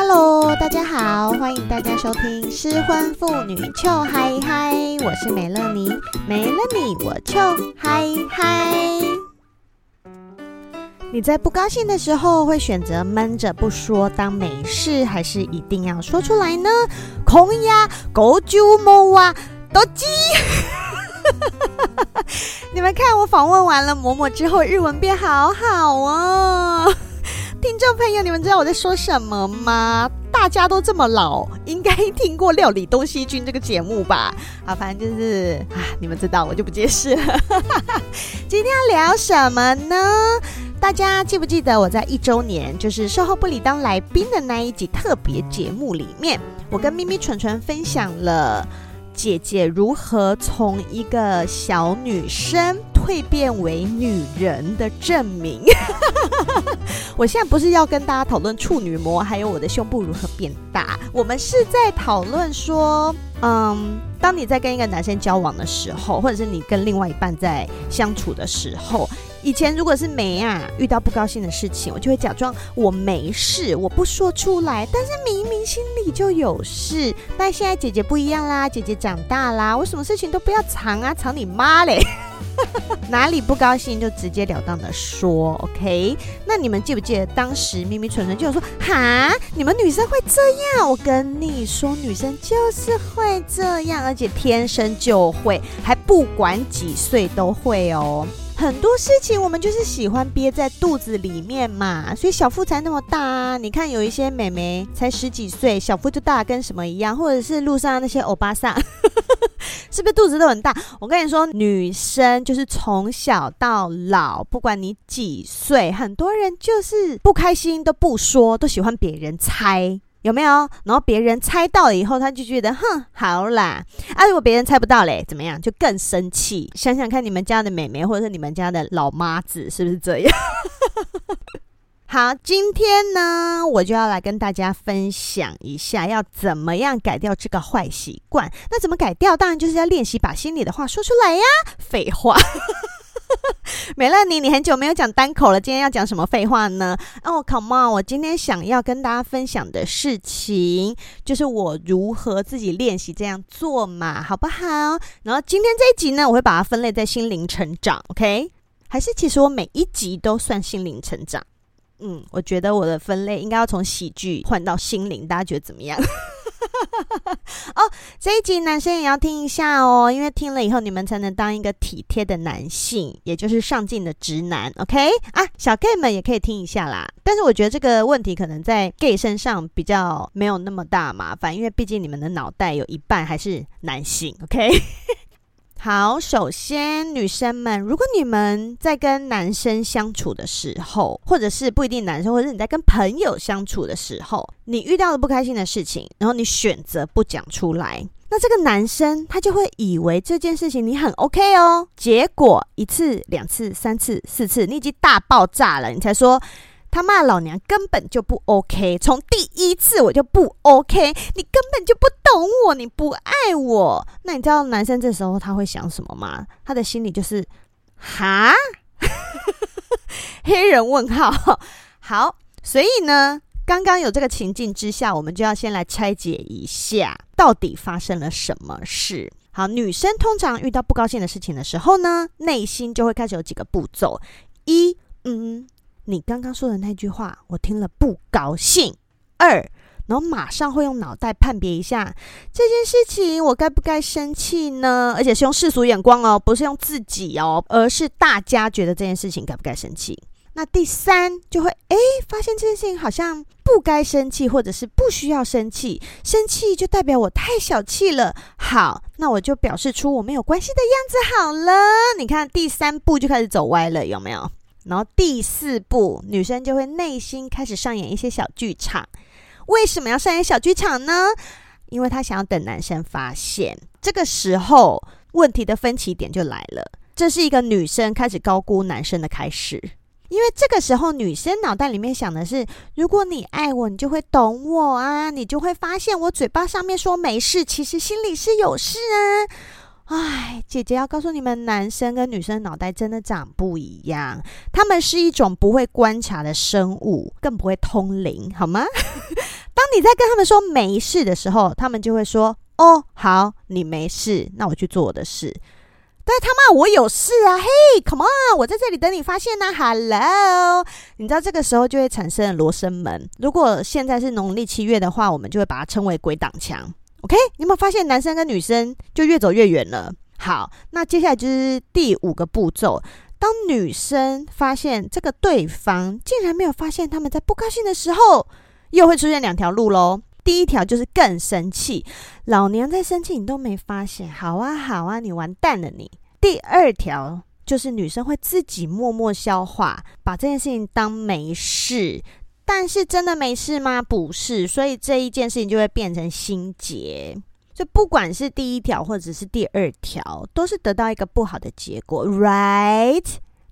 Hello，大家好，欢迎大家收听失婚妇女糗嗨嗨，我是美乐妮，没了你我糗嗨嗨。你在不高兴的时候会选择闷着不说当没事，还是一定要说出来呢？空呀，狗揪猫啊，都鸡。你们看我访问完了嬷嬷之后，日文变好好哦。听众朋友，你们知道我在说什么吗？大家都这么老，应该听过《料理东西君》这个节目吧？好，反正就是啊，你们知道，我就不解释了。今天要聊什么呢？大家记不记得我在一周年，就是售后不理当来宾的那一集特别节目里面，我跟咪咪纯纯分享了。姐姐如何从一个小女生蜕变为女人的证明？我现在不是要跟大家讨论处女膜，还有我的胸部如何变大。我们是在讨论说，嗯，当你在跟一个男生交往的时候，或者是你跟另外一半在相处的时候。以前如果是没啊，遇到不高兴的事情，我就会假装我没事，我不说出来，但是明明心里就有事。但现在姐姐不一样啦，姐姐长大啦，我什么事情都不要藏啊，藏你妈嘞！哪里不高兴就直截了当的说，OK？那你们记不记得当时咪咪纯纯就有说，哈，你们女生会这样？我跟你说，女生就是会这样，而且天生就会，还不管几岁都会哦。很多事情我们就是喜欢憋在肚子里面嘛，所以小腹才那么大啊！你看有一些美眉才十几岁，小腹就大，跟什么一样？或者是路上那些欧巴桑，是不是肚子都很大？我跟你说，女生就是从小到老，不管你几岁，很多人就是不开心都不说，都喜欢别人猜。有没有？然后别人猜到了以后，他就觉得哼，好啦。啊，如果别人猜不到嘞，怎么样？就更生气。想想看，你们家的妹妹，或者是你们家的老妈子，是不是这样？好，今天呢，我就要来跟大家分享一下，要怎么样改掉这个坏习惯。那怎么改掉？当然就是要练习把心里的话说出来呀。废话。美乐妮，你很久没有讲单口了，今天要讲什么废话呢？哦、，Come on！我今天想要跟大家分享的事情，就是我如何自己练习这样做嘛，好不好？然后今天这一集呢，我会把它分类在心灵成长，OK？还是其实我每一集都算心灵成长？嗯，我觉得我的分类应该要从喜剧换到心灵，大家觉得怎么样？哦，这一集男生也要听一下哦，因为听了以后你们才能当一个体贴的男性，也就是上进的直男。OK 啊，小 gay 们也可以听一下啦。但是我觉得这个问题可能在 gay 身上比较没有那么大麻烦，因为毕竟你们的脑袋有一半还是男性。OK。好，首先女生们，如果你们在跟男生相处的时候，或者是不一定男生，或者是你在跟朋友相处的时候，你遇到了不开心的事情，然后你选择不讲出来，那这个男生他就会以为这件事情你很 OK 哦，结果一次、两次、三次、四次，你已经大爆炸了，你才说。他骂老娘根本就不 OK，从第一次我就不 OK，你根本就不懂我，你不爱我。那你知道男生这时候他会想什么吗？他的心里就是哈，黑人问号。好，所以呢，刚刚有这个情境之下，我们就要先来拆解一下，到底发生了什么事。好，女生通常遇到不高兴的事情的时候呢，内心就会开始有几个步骤：一，嗯。你刚刚说的那句话，我听了不高兴。二，然后马上会用脑袋判别一下这件事情，我该不该生气呢？而且是用世俗眼光哦，不是用自己哦，而是大家觉得这件事情该不该生气。那第三就会诶，发现这件事情好像不该生气，或者是不需要生气，生气就代表我太小气了。好，那我就表示出我没有关系的样子好了。你看第三步就开始走歪了，有没有？然后第四步，女生就会内心开始上演一些小剧场。为什么要上演小剧场呢？因为她想要等男生发现。这个时候，问题的分歧点就来了。这是一个女生开始高估男生的开始。因为这个时候，女生脑袋里面想的是：如果你爱我，你就会懂我啊，你就会发现我嘴巴上面说没事，其实心里是有事啊。哎，姐姐要告诉你们，男生跟女生脑袋真的长不一样。他们是一种不会观察的生物，更不会通灵，好吗？当你在跟他们说没事的时候，他们就会说：“哦，好，你没事，那我去做我的事。”但他骂我有事啊！嘿，Come on，我在这里等你发现呢、啊。Hello，你知道这个时候就会产生罗生门。如果现在是农历七月的话，我们就会把它称为鬼挡墙。OK，你有没有发现男生跟女生就越走越远了？好，那接下来就是第五个步骤。当女生发现这个对方竟然没有发现他们在不高兴的时候，又会出现两条路喽。第一条就是更生气，老娘在生气你都没发现，好啊好啊，你完蛋了你。第二条就是女生会自己默默消化，把这件事情当没事，但是真的没事吗？不是，所以这一件事情就会变成心结。就不管是第一条或者是第二条，都是得到一个不好的结果，right？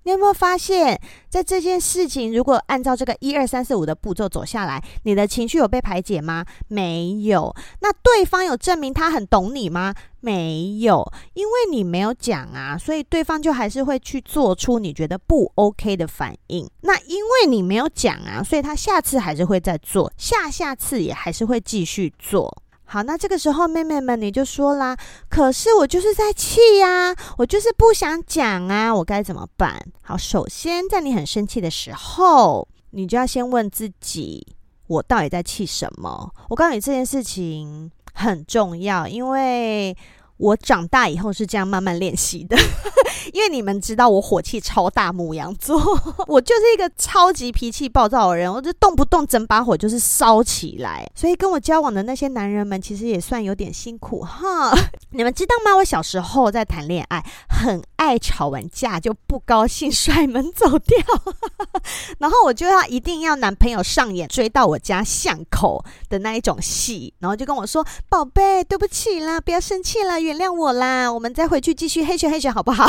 你有没有发现，在这件事情如果按照这个一二三四五的步骤走下来，你的情绪有被排解吗？没有。那对方有证明他很懂你吗？没有，因为你没有讲啊，所以对方就还是会去做出你觉得不 OK 的反应。那因为你没有讲啊，所以他下次还是会再做，下下次也还是会继续做。好，那这个时候妹妹们你就说啦，可是我就是在气呀，我就是不想讲啊，我该怎么办？好，首先在你很生气的时候，你就要先问自己，我到底在气什么？我告诉你这件事情很重要，因为。我长大以后是这样慢慢练习的，因为你们知道我火气超大，牡羊座，我就是一个超级脾气暴躁的人，我就动不动整把火就是烧起来，所以跟我交往的那些男人们其实也算有点辛苦 哈。你们知道吗？我小时候在谈恋爱，很爱吵完架就不高兴摔门走掉，然后我就要一定要男朋友上演追到我家巷口的那一种戏，然后就跟我说：“宝贝，对不起啦，不要生气啦。”原谅我啦，我们再回去继续黑学黑学好不好？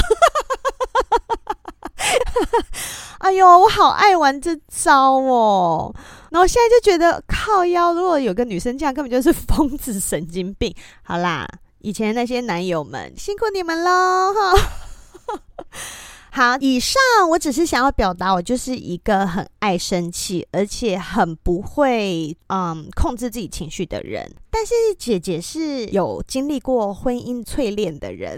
哎呦，我好爱玩这招哦！然后现在就觉得靠腰，如果有个女生这样，根本就是疯子神经病。好啦，以前那些男友们辛苦你们喽哈。好，以上我只是想要表达，我就是一个很爱生气，而且很不会嗯控制自己情绪的人。但是姐姐是有经历过婚姻淬炼的人。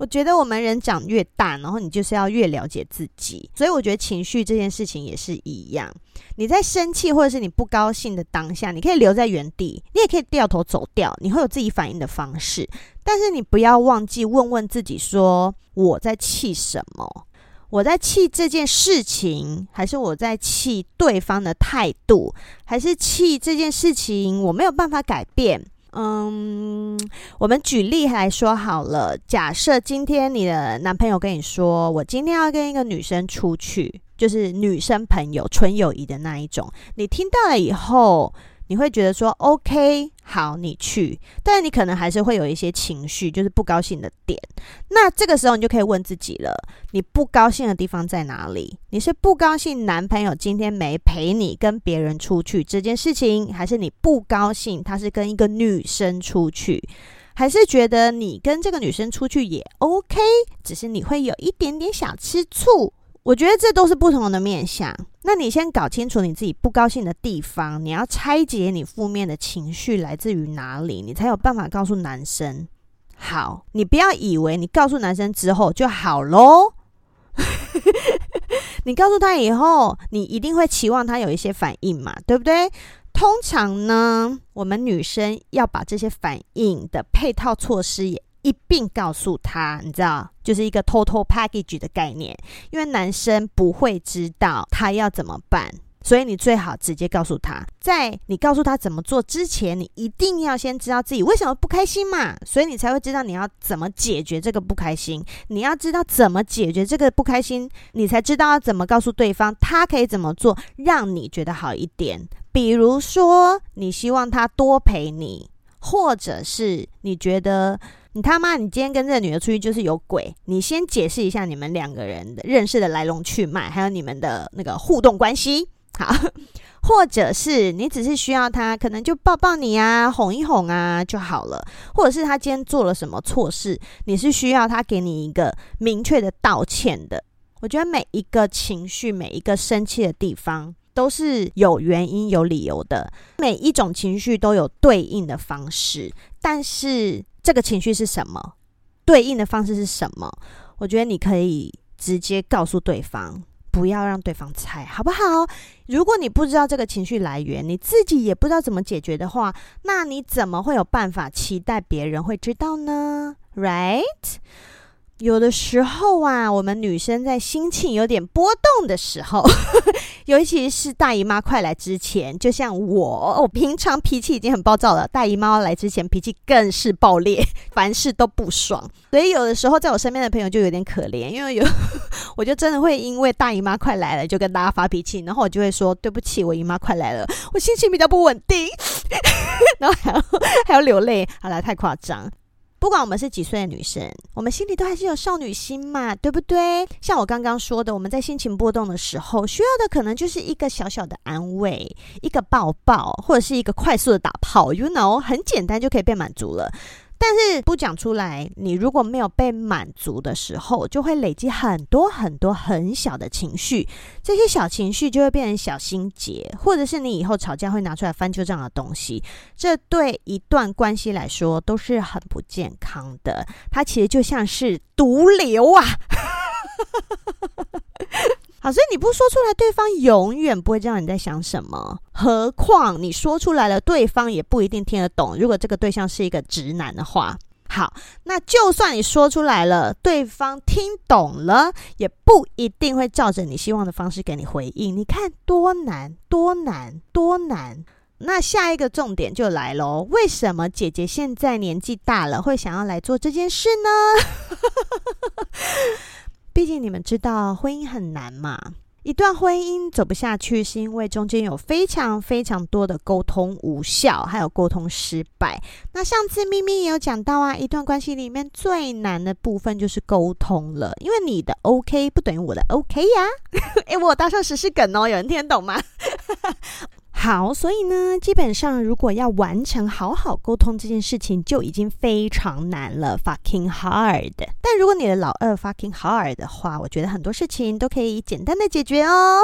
我觉得我们人长越大，然后你就是要越了解自己，所以我觉得情绪这件事情也是一样。你在生气或者是你不高兴的当下，你可以留在原地，你也可以掉头走掉，你会有自己反应的方式。但是你不要忘记问问自己说：我在气什么？我在气这件事情，还是我在气对方的态度，还是气这件事情我没有办法改变？嗯，我们举例来说好了。假设今天你的男朋友跟你说：“我今天要跟一个女生出去，就是女生朋友，纯友谊的那一种。”你听到了以后。你会觉得说 OK，好，你去，但是你可能还是会有一些情绪，就是不高兴的点。那这个时候你就可以问自己了：你不高兴的地方在哪里？你是不高兴男朋友今天没陪你跟别人出去这件事情，还是你不高兴他是跟一个女生出去，还是觉得你跟这个女生出去也 OK，只是你会有一点点小吃醋？我觉得这都是不同的面相。那你先搞清楚你自己不高兴的地方，你要拆解你负面的情绪来自于哪里，你才有办法告诉男生。好，你不要以为你告诉男生之后就好喽。你告诉他以后，你一定会期望他有一些反应嘛，对不对？通常呢，我们女生要把这些反应的配套措施也。一并告诉他，你知道，就是一个 total package 的概念，因为男生不会知道他要怎么办，所以你最好直接告诉他。在你告诉他怎么做之前，你一定要先知道自己为什么不开心嘛，所以你才会知道你要怎么解决这个不开心。你要知道怎么解决这个不开心，你才知道要怎么告诉对方，他可以怎么做，让你觉得好一点。比如说，你希望他多陪你，或者是你觉得。你他妈！你今天跟这个女的出去就是有鬼！你先解释一下你们两个人的认识的来龙去脉，还有你们的那个互动关系。好，或者是你只是需要他，可能就抱抱你啊，哄一哄啊就好了。或者是他今天做了什么错事，你是需要他给你一个明确的道歉的。我觉得每一个情绪，每一个生气的地方。都是有原因、有理由的。每一种情绪都有对应的方式，但是这个情绪是什么？对应的方式是什么？我觉得你可以直接告诉对方。不要让对方猜，好不好？如果你不知道这个情绪来源，你自己也不知道怎么解决的话，那你怎么会有办法期待别人会知道呢？Right？有的时候啊，我们女生在心情有点波动的时候，尤其是大姨妈快来之前，就像我，我平常脾气已经很暴躁了，大姨妈来之前脾气更是爆裂，凡事都不爽。所以有的时候在我身边的朋友就有点可怜，因为有 我就真的会因为大姨妈快来了，就跟大家发脾气，然后我就会说对不起，我姨妈快来了，我心情比较不稳定，然后还要还要流泪，好了，太夸张。不管我们是几岁的女生，我们心里都还是有少女心嘛，对不对？像我刚刚说的，我们在心情波动的时候，需要的可能就是一个小小的安慰，一个抱抱，或者是一个快速的打炮，you know，很简单就可以被满足了。但是不讲出来，你如果没有被满足的时候，就会累积很多很多很小的情绪，这些小情绪就会变成小心结，或者是你以后吵架会拿出来翻旧账的东西。这对一段关系来说都是很不健康的，它其实就像是毒瘤啊。好，所以你不说出来，对方永远不会知道你在想什么。何况你说出来了，对方也不一定听得懂。如果这个对象是一个直男的话，好，那就算你说出来了，对方听懂了，也不一定会照着你希望的方式给你回应。你看多难，多难，多难。那下一个重点就来喽，为什么姐姐现在年纪大了，会想要来做这件事呢？毕竟你们知道婚姻很难嘛，一段婚姻走不下去，是因为中间有非常非常多的沟通无效，还有沟通失败。那上次咪咪也有讲到啊，一段关系里面最难的部分就是沟通了，因为你的 OK 不等于我的 OK 呀。诶，我搭上时事梗哦，有人听得懂吗？好，所以呢，基本上如果要完成好好沟通这件事情，就已经非常难了，fucking hard。但如果你的老二 fucking hard 的话，我觉得很多事情都可以简单的解决哦。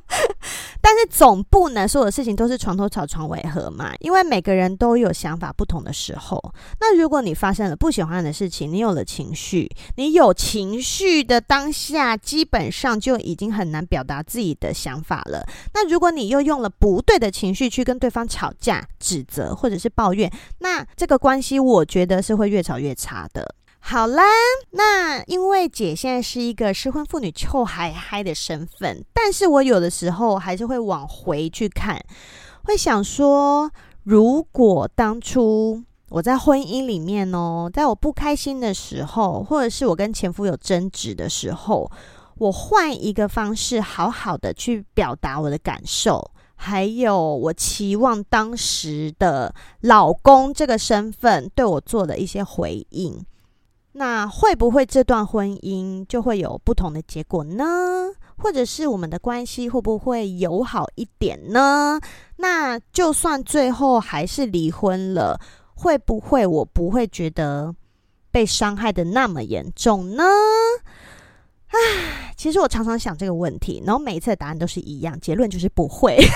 但是总不能所有的事情都是床头吵床尾和嘛，因为每个人都有想法不同的时候。那如果你发生了不喜欢的事情，你有了情绪，你有情绪的当下，基本上就已经很难表达自己的想法了。那如果你又用了不对的情绪去跟对方吵架、指责或者是抱怨，那这个关系我觉得是会越吵越差的。好啦，那因为姐现在是一个失婚妇女臭嗨嗨的身份，但是我有的时候还是会往回去看，会想说，如果当初我在婚姻里面哦，在我不开心的时候，或者是我跟前夫有争执的时候，我换一个方式，好好的去表达我的感受，还有我期望当时的老公这个身份对我做的一些回应。那会不会这段婚姻就会有不同的结果呢？或者是我们的关系会不会友好一点呢？那就算最后还是离婚了，会不会我不会觉得被伤害的那么严重呢？唉，其实我常常想这个问题，然后每一次的答案都是一样，结论就是不会。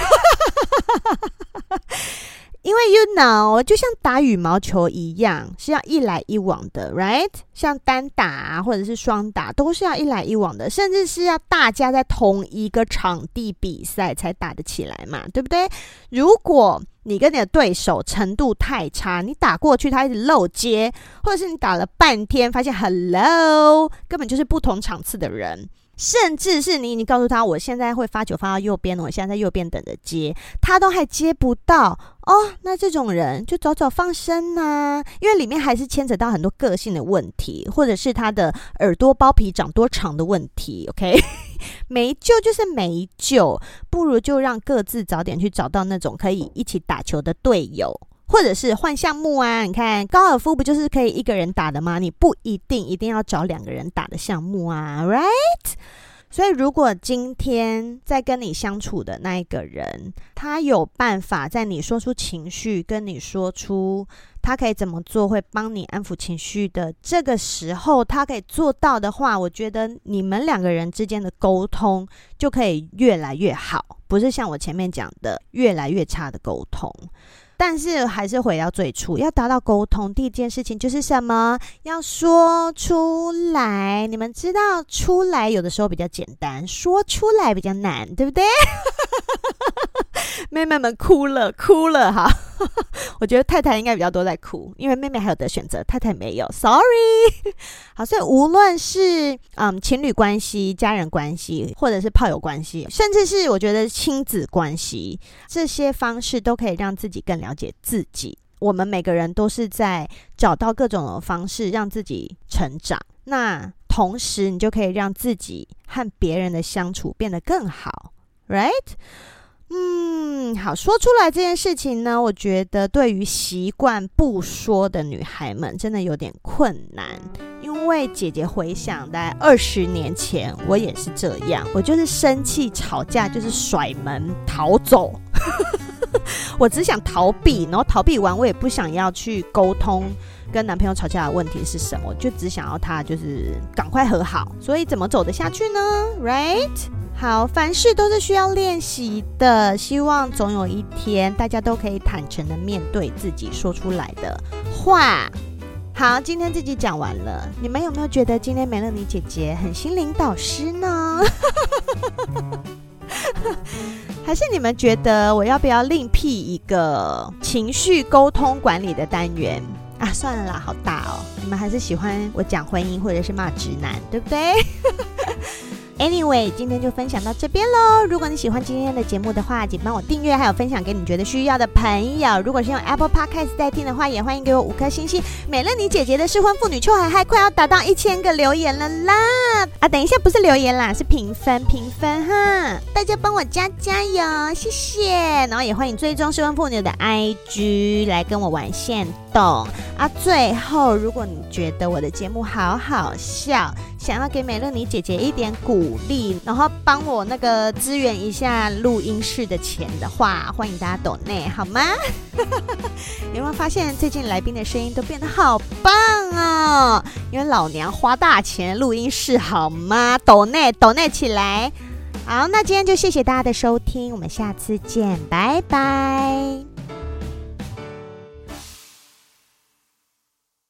因为 you know，就像打羽毛球一样，是要一来一往的，right？像单打啊，或者是双打，都是要一来一往的，甚至是要大家在同一个场地比赛才打得起来嘛，对不对？如果你跟你的对手程度太差，你打过去他一直漏接，或者是你打了半天发现 hello，根本就是不同场次的人。甚至是你已经告诉他，我现在会发球发到右边了，我现在在右边等着接，他都还接不到哦。那这种人就早早放生呐、因为里面还是牵扯到很多个性的问题，或者是他的耳朵包皮长多长的问题。OK，没救就是没救，不如就让各自早点去找到那种可以一起打球的队友。或者是换项目啊，你看高尔夫不就是可以一个人打的吗？你不一定一定要找两个人打的项目啊，right？所以如果今天在跟你相处的那一个人，他有办法在你说出情绪，跟你说出他可以怎么做会帮你安抚情绪的？这个时候他可以做到的话，我觉得你们两个人之间的沟通就可以越来越好，不是像我前面讲的越来越差的沟通。但是还是回到最初，要达到沟通，第一件事情就是什么？要说出来。你们知道，出来有的时候比较简单，说出来比较难，对不对？妹妹们哭了，哭了哈。我觉得太太应该比较多在哭，因为妹妹还有的选择，太太没有，sorry。好，所以无论是嗯情侣关系、家人关系，或者是炮友关系，甚至是我觉得亲子关系，这些方式都可以让自己更了解自己。我们每个人都是在找到各种的方式让自己成长，那同时你就可以让自己和别人的相处变得更好，right？嗯，好，说出来这件事情呢，我觉得对于习惯不说的女孩们真的有点困难。因为姐姐回想，在二十年前，我也是这样，我就是生气吵架，就是甩门逃走，我只想逃避，然后逃避完，我也不想要去沟通跟男朋友吵架的问题是什么，就只想要他就是赶快和好。所以怎么走得下去呢？Right？好，凡事都是需要练习的。希望总有一天，大家都可以坦诚的面对自己说出来的话。好，今天这集讲完了，你们有没有觉得今天美乐妮姐姐很心灵导师呢？还是你们觉得我要不要另辟一个情绪沟通管理的单元啊？算了啦，好大哦。你们还是喜欢我讲婚姻或者是骂直男，对不对？Anyway，今天就分享到这边喽。如果你喜欢今天的节目的话，请帮我订阅，还有分享给你觉得需要的朋友。如果是用 Apple Podcast 在听的话，也欢迎给我五颗星星。美乐妮姐姐的失婚妇女秋海嗨快要达到一千个留言了啦！啊，等一下不是留言啦，是评分评分哈！大家帮我加加油，谢谢。然后也欢迎追踪失婚妇女的 IG 来跟我玩线动啊。最后，如果你觉得我的节目好好笑，想要给美乐妮姐姐一点鼓鼓励，然后帮我那个支援一下录音室的钱的话，欢迎大家抖内好吗？有没有发现最近来宾的声音都变得好棒哦？因为老娘花大钱录音室好吗？抖内抖内起来！好，那今天就谢谢大家的收听，我们下次见，拜拜。